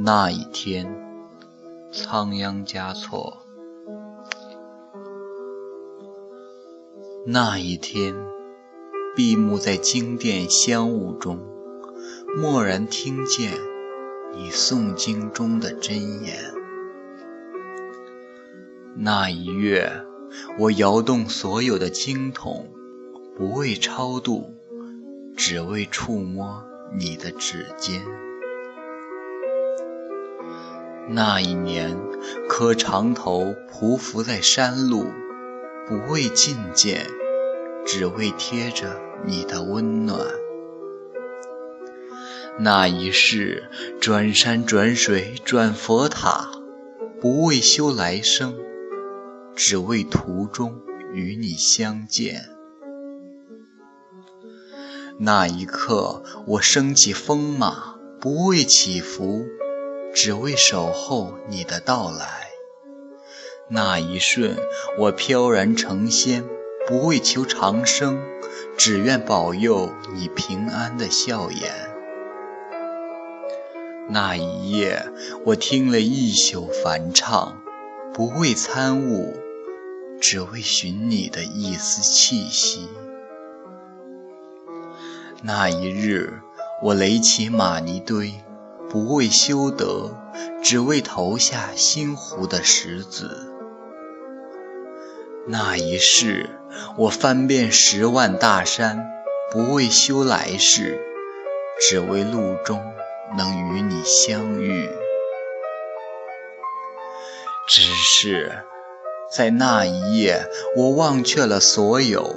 那一天，仓央嘉措。那一天，闭目在经殿香雾中，蓦然听见你诵经中的真言。那一月，我摇动所有的经筒，不为超度，只为触摸你的指尖。那一年，磕长头匍匐在山路，不为觐见，只为贴着你的温暖。那一世，转山转水转佛塔，不为修来生，只为途中与你相见。那一刻，我升起风马，不为祈福。只为守候你的到来，那一瞬，我飘然成仙，不为求长生，只愿保佑你平安的笑颜。那一夜，我听了一宿梵唱，不为参悟，只为寻你的一丝气息。那一日，我垒起玛尼堆。不为修德，只为投下心湖的石子。那一世，我翻遍十万大山，不为修来世，只为路中能与你相遇。只是在那一夜，我忘却了所有，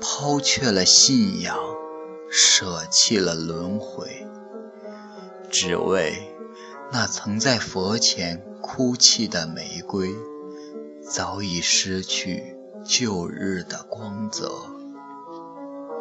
抛却了信仰，舍弃了轮回。只为那曾在佛前哭泣的玫瑰，早已失去旧日的光泽。